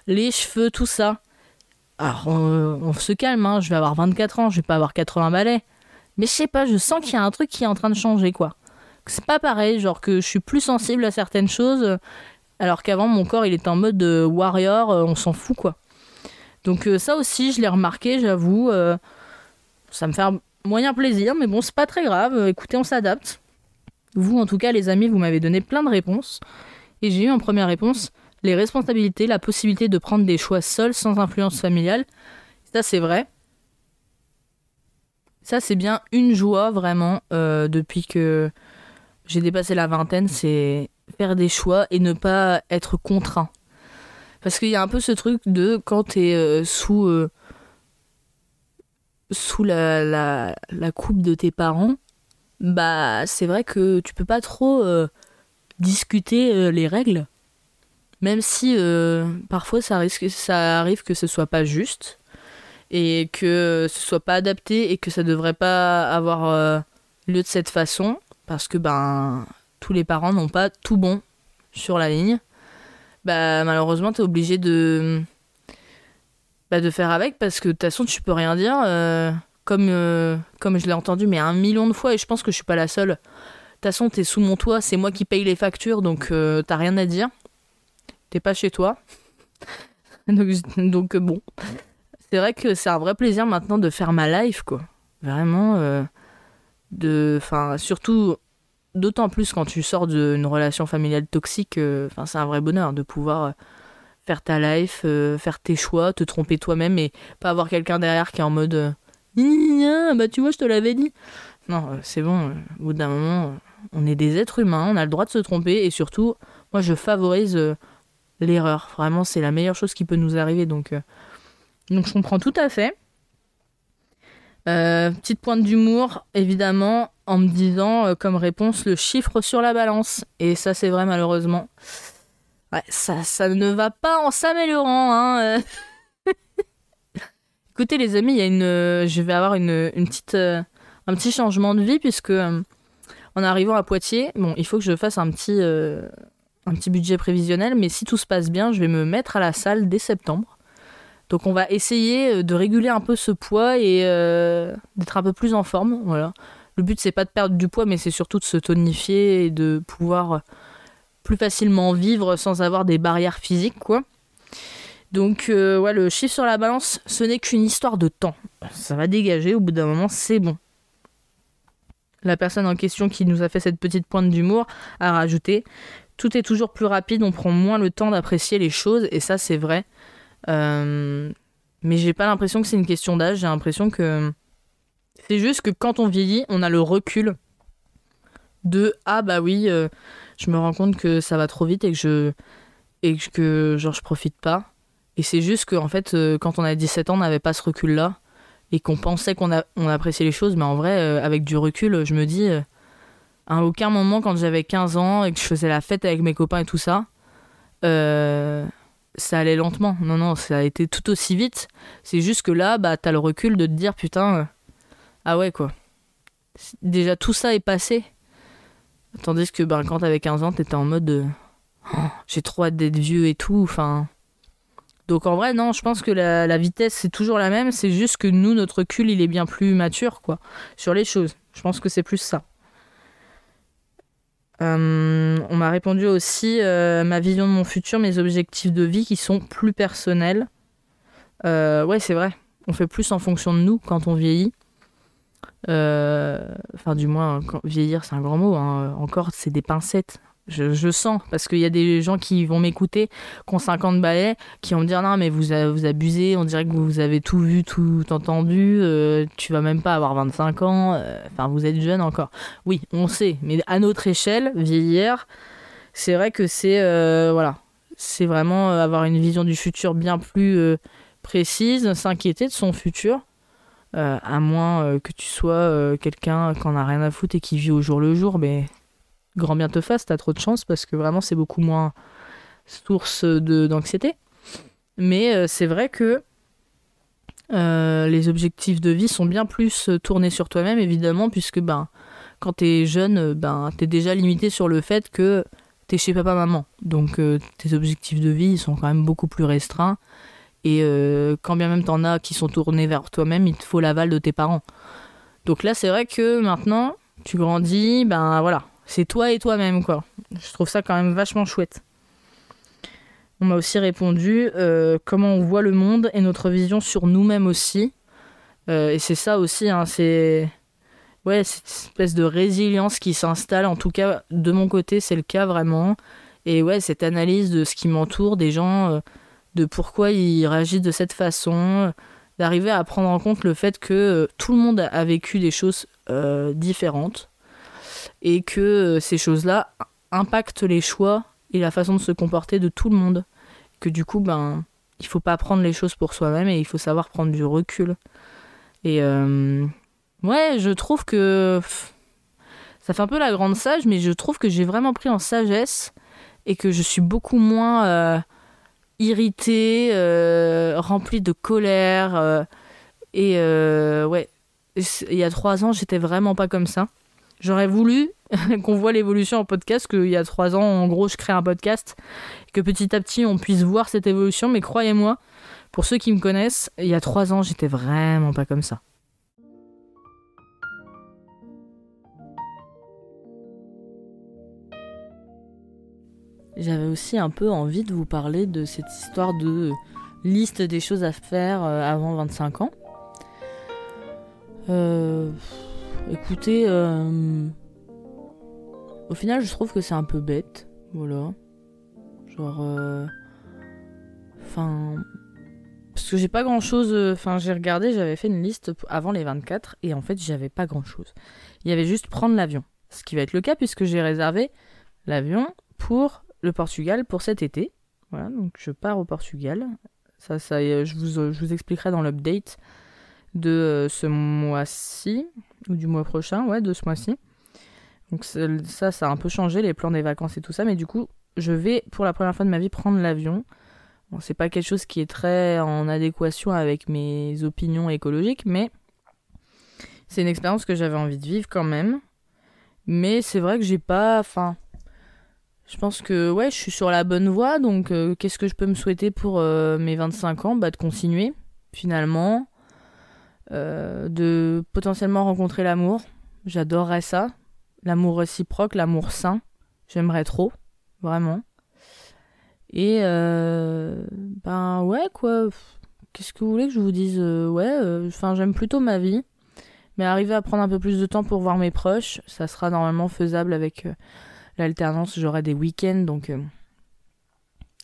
les cheveux, tout ça. Alors, on, on se calme, hein, je vais avoir 24 ans, je vais pas avoir 80 balais. Mais je sais pas, je sens qu'il y a un truc qui est en train de changer, quoi. C'est pas pareil, genre que je suis plus sensible à certaines choses, alors qu'avant, mon corps, il était en mode euh, warrior, euh, on s'en fout, quoi. Donc euh, ça aussi, je l'ai remarqué, j'avoue. ça me fait un moyen plaisir, mais bon, c'est pas très grave. Écoutez, on s'adapte. Vous, en tout cas, les amis, vous m'avez donné plein de réponses. Et j'ai eu en première réponse les responsabilités, la possibilité de prendre des choix seuls sans influence familiale. Ça, c'est vrai. Ça, c'est bien une joie, vraiment, euh, depuis que j'ai dépassé la vingtaine, c'est faire des choix et ne pas être contraint. Parce qu'il y a un peu ce truc de quand t'es euh, sous, euh, sous la, la, la coupe de tes parents, bah c'est vrai que tu peux pas trop discuter les règles. Même si euh, parfois ça, risque, ça arrive que ce soit pas juste et que ce soit pas adapté et que ça devrait pas avoir euh, lieu de cette façon parce que ben tous les parents n'ont pas tout bon sur la ligne. Bah malheureusement t'es obligé de bah, de faire avec parce que de toute façon tu peux rien dire euh, comme comme je l'ai entendu mais un million de fois et je pense que je suis pas la seule. De toute façon t'es sous mon toit, c'est moi qui paye les factures donc t'as rien à dire. T'es pas chez toi. donc, bon. C'est vrai que c'est un vrai plaisir maintenant de faire ma life, quoi. Vraiment. euh, de, surtout, d'autant plus quand tu sors d'une relation familiale toxique, euh, c'est un vrai bonheur de pouvoir euh, faire ta life, faire tes choix, te tromper toi-même et pas avoir quelqu'un derrière qui est en mode gna, bah tu vois, je te l'avais dit. Non, c'est bon, au bout d'un moment, on est des êtres humains, on a le droit de se tromper et surtout, moi je favorise l'erreur. Vraiment, c'est la meilleure chose qui peut nous arriver. Donc, euh, donc je comprends tout à fait. Euh, petite pointe d'humour, évidemment, en me disant euh, comme réponse le chiffre sur la balance. Et ça, c'est vrai, malheureusement. Ouais, ça, ça ne va pas en s'améliorant. Hein. Écoutez, les amis, il y a une, je vais avoir une, une petite, un petit changement de vie puisque en arrivant à Poitiers, bon, il faut que je fasse un petit, un petit budget prévisionnel, mais si tout se passe bien, je vais me mettre à la salle dès septembre. Donc on va essayer euh, de réguler un peu ce poids et euh, d'être un peu plus en forme. Voilà. Le but c'est pas de perdre du poids, mais c'est surtout de se tonifier et de pouvoir euh, plus facilement vivre sans avoir des barrières physiques, quoi. Donc ouais, le chiffre sur la balance, ce n'est qu'une histoire de temps. Ça va dégager, au bout d'un moment, c'est bon. La personne en question qui nous a fait cette petite pointe d'humour a rajouté Tout est toujours plus rapide, on prend moins le temps d'apprécier les choses, et ça c'est vrai. Euh, mais j'ai pas l'impression que c'est une question d'âge, j'ai l'impression que c'est juste que quand on vieillit, on a le recul de ah bah oui, euh, je me rends compte que ça va trop vite et que je et que genre je profite pas. Et c'est juste que en fait, euh, quand on a 17 ans, on n'avait pas ce recul-là et qu'on pensait qu'on appréciait les choses, mais en vrai, avec du recul, je me dis, à aucun moment quand j'avais 15 ans et que je faisais la fête avec mes copains et tout ça, euh, ça allait lentement. Non, non, ça a été tout aussi vite. C'est juste que là, bah, t'as le recul de te dire, putain, euh, ah ouais, quoi. Déjà, tout ça est passé. Tandis que ben, quand t'avais 15 ans, t'étais en mode, euh, Oh, j'ai trop hâte d'être vieux et tout, enfin... Donc en vrai, non, je pense que la, la vitesse, c'est toujours la même. C'est juste que nous, notre recul, il est bien plus mature, quoi, sur les choses. Je pense que c'est plus ça. Euh, on m'a répondu aussi euh, ma vision de mon futur, mes objectifs de vie qui sont plus personnels. Euh, ouais, c'est vrai. On fait plus en fonction de nous quand on vieillit. Euh, Enfin, du moins, vieillir, c'est un grand mot. hein. Encore, c'est des pincettes. Je, sens, parce qu'il y a des gens qui vont m'écouter, qui ont 50 balais, qui vont me dire non, mais vous, vous abusez, on dirait que vous avez tout vu, tout entendu, euh, tu vas même pas avoir 25 ans, euh, enfin, vous êtes jeune encore. Oui, on sait, mais à notre échelle, vieillir, c'est vrai que c'est. Euh, voilà. C'est vraiment avoir une vision du futur bien plus précise, s'inquiéter de son futur. à moins que tu sois quelqu'un qui en a rien à foutre et qui vit au jour le jour, mais grand bien te fasse, t'as trop de chance parce que vraiment c'est beaucoup moins source d'anxiété. Mais euh, c'est vrai que euh, les objectifs de vie sont bien plus tournés sur toi-même, évidemment, puisque ben, quand t'es jeune, ben, t'es déjà limité sur le fait que t'es chez papa-maman. Donc euh, tes objectifs de vie sont quand même beaucoup plus restreints. Et quand bien même t'en as qui sont tournés vers toi-même, il te faut l'aval de tes parents. Donc là, c'est vrai que maintenant, tu grandis, ben voilà, c'est toi et toi-même, quoi. Je trouve ça quand même vachement chouette. On m'a aussi répondu euh, comment on voit le monde et notre vision sur nous-mêmes aussi. Euh, et c'est ça aussi, hein, c'est ouais, cette espèce de résilience qui s'installe. En tout cas, de mon côté, c'est le cas vraiment. Et ouais, cette analyse de ce qui m'entoure, des gens, euh, de pourquoi ils réagissent de cette façon, d'arriver à prendre en compte le fait que tout le monde a vécu des choses différentes et que euh, ces choses-là impactent les choix et la façon de se comporter de tout le monde. Que du coup, ben, il faut pas prendre les choses pour soi-même et il faut savoir prendre du recul. Et euh, ouais, je trouve que ça fait un peu la grande sage, mais je trouve que j'ai vraiment pris en sagesse et que je suis beaucoup moins euh, irritée, remplie de colère. et ouais, il y a trois ans, j'étais vraiment pas comme ça. J'aurais voulu qu'on voit l'évolution en podcast, qu'il y a trois ans, en gros, je crée un podcast, que petit à petit, on puisse voir cette évolution. Mais croyez-moi, pour ceux qui me connaissent, il y a trois ans, j'étais vraiment pas comme ça. J'avais aussi un peu envie de vous parler de cette histoire de liste des choses à faire euh, avant 25 ans. Euh, Écoutez, euh, au final, je trouve que c'est un peu bête. Voilà. Genre. Euh, enfin. Parce que j'ai pas grand chose. Euh, enfin, j'ai regardé, j'avais fait une liste avant les 24 et en fait, j'avais pas grand chose. Il y avait juste prendre l'avion. Ce qui va être le cas puisque j'ai réservé l'avion pour le Portugal pour cet été. Voilà, donc je pars au Portugal. Ça, ça, je vous, je vous expliquerai dans l'update de euh, ce mois-ci, ou du mois prochain, ouais, de ce mois-ci. Donc ça, ça a un peu changé, les plans des vacances et tout ça, mais du coup, je vais pour la première fois de ma vie prendre l'avion. Bon, c'est pas quelque chose qui est très en adéquation avec mes opinions écologiques, mais c'est une expérience que j'avais envie de vivre quand même. Mais c'est vrai que j'ai pas. Enfin. Je pense que ouais, je suis sur la bonne voie, donc euh, qu'est-ce que je peux me souhaiter pour euh, mes 25 ans? Bah de continuer, finalement. Euh, de potentiellement rencontrer l'amour. J'adorerais ça. L'amour réciproque, l'amour sain. J'aimerais trop, vraiment. Et euh, ben ouais quoi. Qu'est-ce que vous voulez que je vous dise euh, Ouais, enfin j'aime plutôt ma vie. Mais arriver à prendre un peu plus de temps pour voir mes proches, ça sera normalement faisable avec l'alternance. J'aurai des week-ends, donc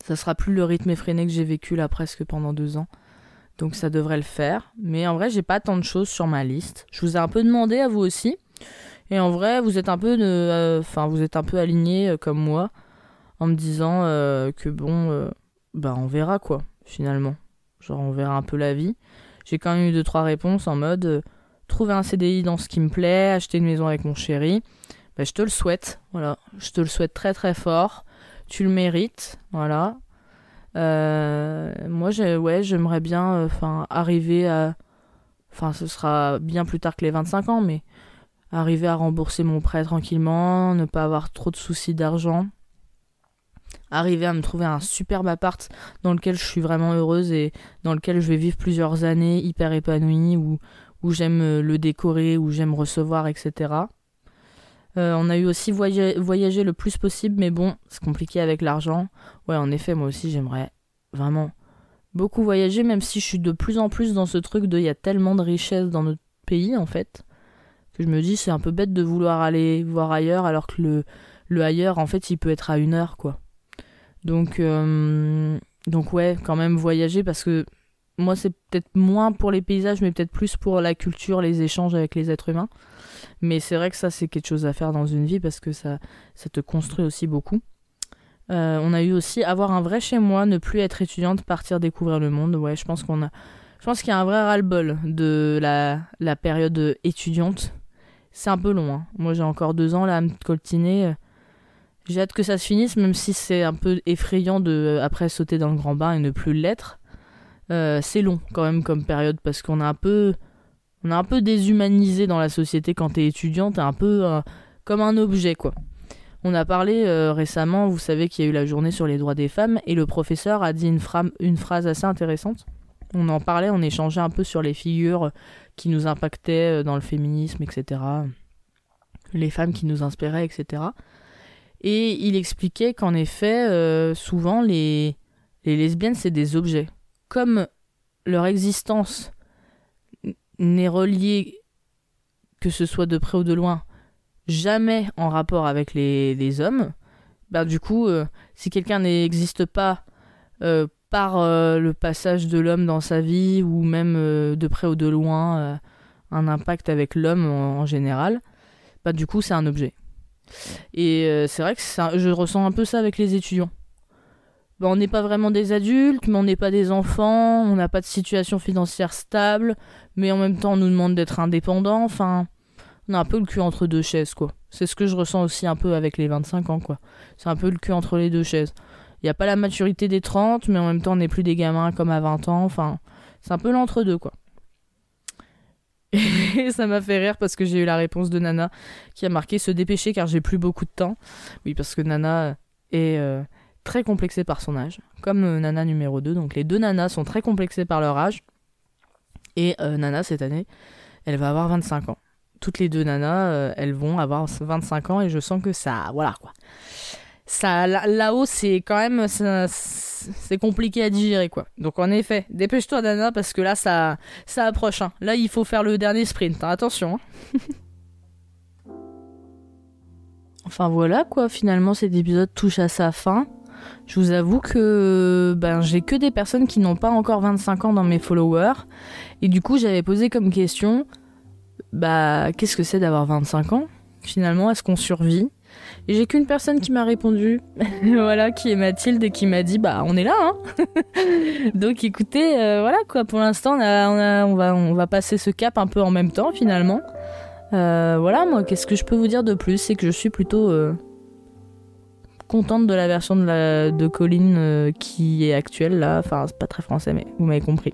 ça sera plus le rythme effréné que j'ai vécu là presque pendant deux ans. Donc ça devrait le faire. Mais en vrai, j'ai pas tant de choses sur ma liste. Je vous ai un peu demandé à vous aussi. Et en vrai, vous êtes un peu, euh, enfin, vous êtes un peu aligné euh, comme moi, en me disant euh, que bon, bah on verra quoi, finalement. Genre on verra un peu la vie. J'ai quand même eu deux trois réponses en mode trouver un CDI dans ce qui me plaît, acheter une maison avec mon chéri. Bah, je te le souhaite, voilà. Je te le souhaite très très fort. Tu le mérites, voilà. Moi, j'aimerais bien euh, enfin arriver à. Enfin, ce sera bien plus tard que les 25 ans, mais arriver à rembourser mon prêt tranquillement, ne pas avoir trop de soucis d'argent, arriver à me trouver un superbe appart dans lequel je suis vraiment heureuse et dans lequel je vais vivre plusieurs années hyper épanouie, où, où j'aime euh, le décorer, où j'aime recevoir, etc. Euh, on a eu aussi voyager le plus possible, mais bon, c'est compliqué avec l'argent. Ouais, en effet, moi aussi, j'aimerais vraiment beaucoup voyager, même si je suis de plus en plus dans ce truc de il y a tellement de richesses dans notre pays, en fait, que je me dis c'est un peu bête de vouloir aller voir ailleurs alors que le, le ailleurs, en fait, il peut être à une heure, quoi. Donc, euh, donc ouais, quand même voyager parce que moi, c'est peut-être moins pour les paysages, mais peut-être plus pour la culture, les échanges avec les êtres humains. Mais c'est vrai que ça, c'est quelque chose à faire dans une vie parce que ça, ça te construit aussi beaucoup. Euh, on a eu aussi avoir un vrai chez moi, ne plus être étudiante, partir découvrir le monde. Ouais, je pense qu'on a, je pense qu'il y a un vrai ras-le-bol de la, la période étudiante. C'est un peu long. Hein. Moi, j'ai encore deux ans là à me coltiner. J'ai hâte que ça se finisse, même si c'est un peu effrayant de après sauter dans le grand bain et ne plus l'être. Euh, c'est long quand même comme période parce qu'on a un peu, on a un peu déshumanisé dans la société quand t'es étudiant, t'es un peu euh, comme un objet quoi. On a parlé euh, récemment, vous savez qu'il y a eu la journée sur les droits des femmes et le professeur a dit une, phrase assez intéressante. On en parlait, on échangeait un peu sur les figures qui nous impactaient dans le féminisme, etc. Les femmes qui nous inspiraient, etc. Et il expliquait qu'en effet, euh, souvent, les lesbiennes, c'est des objets. Comme leur existence n'est reliée, que ce soit de près ou de loin, jamais en rapport avec les, les hommes, bah du coup, euh, si quelqu'un n'existe pas euh, par le passage de l'homme dans sa vie, ou même de près ou de loin, un impact avec l'homme en, général, bah du coup, c'est un objet. Et euh, c'est vrai que je ressens un peu ça avec les étudiants. Ben, on n'est pas vraiment des adultes, mais on n'est pas des enfants, on n'a pas de situation financière stable, mais en même temps on nous demande d'être indépendants, enfin, on a un peu le cul entre deux chaises, quoi. C'est ce que je ressens aussi un peu avec les 25 ans, quoi. C'est un peu le cul entre les deux chaises. Il n'y a pas la maturité des 30, mais en même temps on n'est plus des gamins comme à 20 ans, enfin, c'est un peu l'entre-deux, quoi. Et ça m'a fait rire parce que j'ai eu la réponse de Nana qui a marqué se dépêcher car j'ai plus beaucoup de temps. Oui, parce que Nana est euh, très complexée par son âge, comme euh, Nana numéro 2. Donc les deux Nanas sont très complexées par leur âge. Et euh, Nana, cette année, elle va avoir 25 ans. Toutes les deux Nanas, elles vont avoir 25 ans et je sens que ça. Voilà quoi ça là-haut c'est quand même c'est compliqué à digérer quoi. Donc en effet, dépêche-toi Dana parce que là ça ça approche. Hein. Là il faut faire le dernier sprint. Hein. Attention. Hein. enfin voilà quoi. Finalement cet épisode touche à sa fin. Je vous avoue que ben j'ai que des personnes qui n'ont pas encore 25 ans dans mes followers et du coup j'avais posé comme question bah qu'est-ce que c'est d'avoir 25 ans Finalement? Est-ce qu'on survit? Et j'ai qu'une personne qui m'a répondu, voilà, qui est Mathilde et qui m'a dit bah on est là. Hein Donc écoutez, euh, voilà quoi, pour l'instant on, on, va, passer ce cap un peu en même temps finalement. Euh, voilà, moi qu'est-ce que je peux vous dire de plus? C'est que je suis plutôt euh, contente de la version de, Colline qui est actuelle là. Enfin, c'est pas très français, mais vous m'avez compris.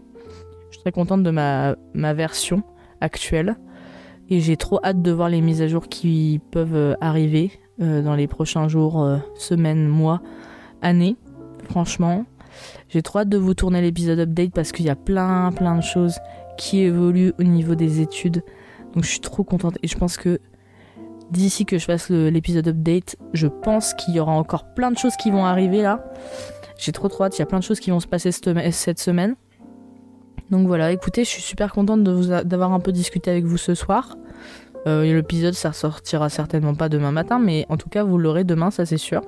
Je suis très contente de ma version actuelle. Et j'ai trop hâte de voir les mises à jour qui peuvent arriver euh, dans les prochains jours, euh, semaines, mois, années. Franchement, j'ai trop hâte de vous tourner l'épisode update parce qu'il y a plein, plein de choses qui évoluent au niveau des études. Donc je suis trop contente et je pense que d'ici que je fasse l'épisode update, je pense qu'il y aura encore plein de choses qui vont arriver là. J'ai trop trop hâte, il y a plein de choses qui vont se passer cette semaine. Donc voilà, écoutez, je suis super contente d'avoir un peu discuté avec vous ce soir. Euh, l'épisode, ça sortira certainement pas demain matin, mais en tout cas, vous l'aurez demain, ça c'est sûr.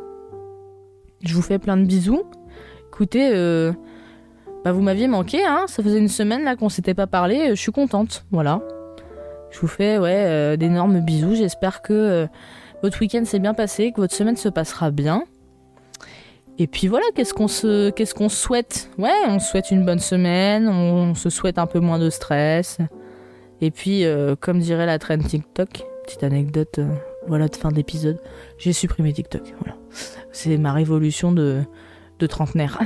Je vous fais plein de bisous. Écoutez, euh, bah vous m'aviez manqué, hein. Ça faisait une semaine là qu'on s'était pas parlé. Je suis contente, voilà. Je vous fais ouais euh, d'énormes bisous. J'espère que votre week-end s'est bien passé, que votre semaine se passera bien. Et puis voilà, qu'est-ce qu'on se, qu'est-ce qu'on souhaite? Ouais, on souhaite une bonne semaine, on se souhaite un peu moins de stress. Et puis, euh, comme dirait la traîne TikTok, petite anecdote, euh, voilà, de fin d'épisode, j'ai supprimé TikTok. Voilà. C'est ma révolution de, de trentenaire.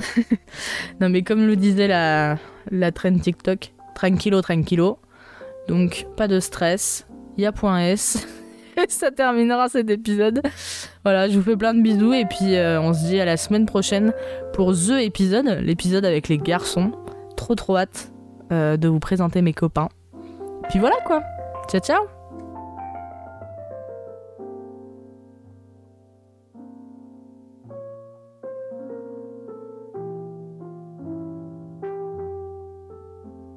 non, mais comme le disait la, la traîne TikTok, tranquilo, tranquilo. Donc, pas de stress. Y a point S. ça terminera cet épisode. Voilà, je vous fais plein de bisous et puis euh, on se dit à la semaine prochaine pour The épisode, l'épisode avec les garçons. Trop trop hâte de vous présenter mes copains. Puis voilà quoi. Ciao ciao